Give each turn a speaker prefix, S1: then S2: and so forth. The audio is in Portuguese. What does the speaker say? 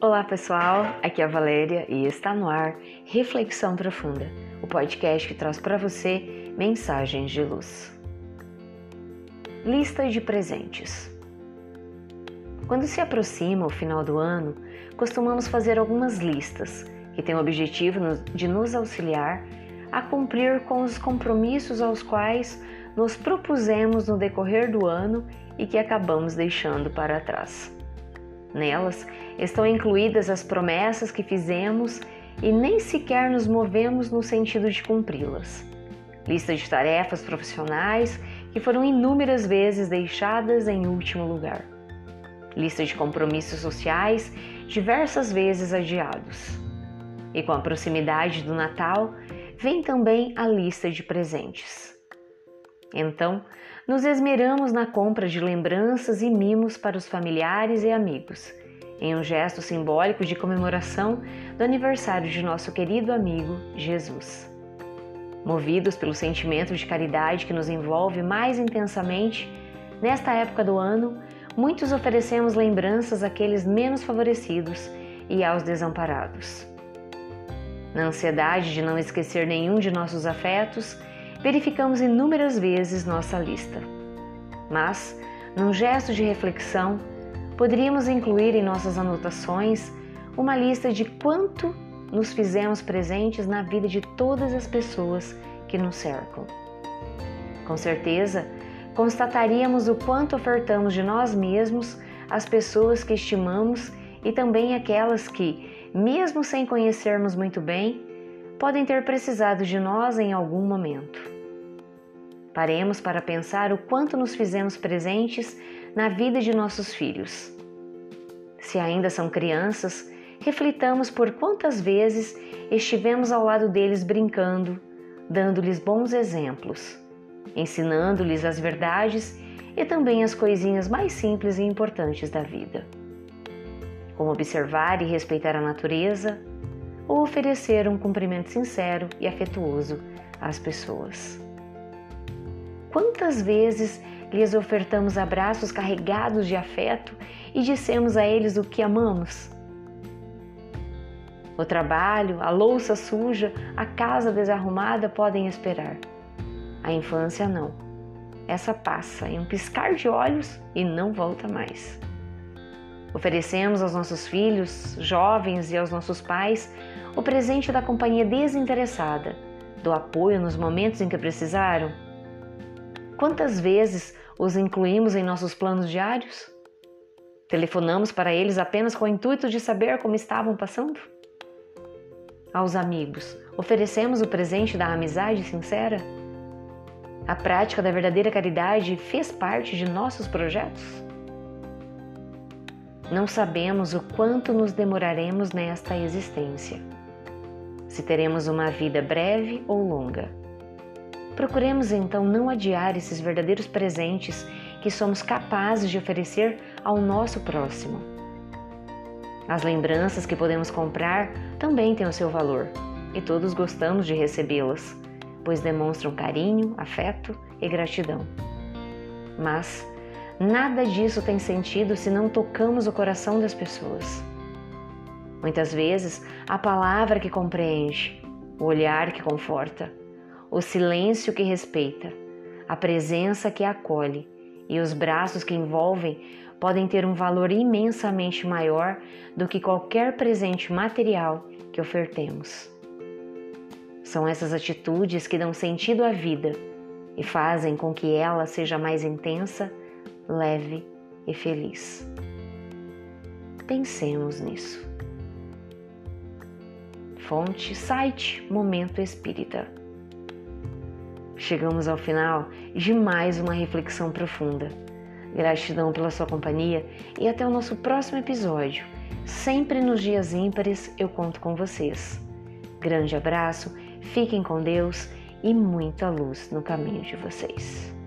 S1: Olá pessoal, aqui é a Valéria e está no ar Reflexão Profunda, o podcast que traz para você mensagens de luz. Lista de presentes. Quando se aproxima o final do ano, costumamos fazer algumas listas que têm o objetivo de nos auxiliar a cumprir com os compromissos aos quais nos propusemos no decorrer do ano e que acabamos deixando para trás. Nelas estão incluídas as promessas que fizemos e nem sequer nos movemos no sentido de cumpri-las. Lista de tarefas profissionais que foram inúmeras vezes deixadas em último lugar. Lista de compromissos sociais diversas vezes adiados. E com a proximidade do Natal, vem também a lista de presentes. Então, nos esmeramos na compra de lembranças e mimos para os familiares e amigos, em um gesto simbólico de comemoração do aniversário de nosso querido amigo Jesus. Movidos pelo sentimento de caridade que nos envolve mais intensamente, nesta época do ano, muitos oferecemos lembranças àqueles menos favorecidos e aos desamparados. Na ansiedade de não esquecer nenhum de nossos afetos, verificamos inúmeras vezes nossa lista. Mas, num gesto de reflexão, poderíamos incluir em nossas anotações uma lista de quanto nos fizemos presentes na vida de todas as pessoas que nos cercam. Com certeza, constataríamos o quanto ofertamos de nós mesmos às pessoas que estimamos e também aquelas que, mesmo sem conhecermos muito bem, podem ter precisado de nós em algum momento. Paremos para pensar o quanto nos fizemos presentes na vida de nossos filhos. Se ainda são crianças, reflitamos por quantas vezes estivemos ao lado deles brincando, dando-lhes bons exemplos, ensinando-lhes as verdades e também as coisinhas mais simples e importantes da vida. Como observar e respeitar a natureza, ou oferecer um cumprimento sincero e afetuoso às pessoas. Quantas vezes lhes ofertamos abraços carregados de afeto e dissemos a eles o que amamos? O trabalho, a louça suja, a casa desarrumada podem esperar. A infância não. Essa passa em um piscar de olhos e não volta mais. Oferecemos aos nossos filhos, jovens e aos nossos pais o presente da companhia desinteressada, do apoio nos momentos em que precisaram? Quantas vezes os incluímos em nossos planos diários? Telefonamos para eles apenas com o intuito de saber como estavam passando? Aos amigos, oferecemos o presente da amizade sincera? A prática da verdadeira caridade fez parte de nossos projetos? Não sabemos o quanto nos demoraremos nesta existência se teremos uma vida breve ou longa. Procuremos então não adiar esses verdadeiros presentes que somos capazes de oferecer ao nosso próximo. As lembranças que podemos comprar também têm o seu valor e todos gostamos de recebê-las, pois demonstram carinho, afeto e gratidão. Mas nada disso tem sentido se não tocamos o coração das pessoas. Muitas vezes, a palavra que compreende, o olhar que conforta, o silêncio que respeita, a presença que acolhe e os braços que envolvem podem ter um valor imensamente maior do que qualquer presente material que ofertemos. São essas atitudes que dão sentido à vida e fazem com que ela seja mais intensa, leve e feliz. Pensemos nisso. Fonte, site Momento Espírita. Chegamos ao final de mais uma reflexão profunda. Gratidão pela sua companhia e até o nosso próximo episódio. Sempre nos dias ímpares eu conto com vocês. Grande abraço, fiquem com Deus e muita luz no caminho de vocês.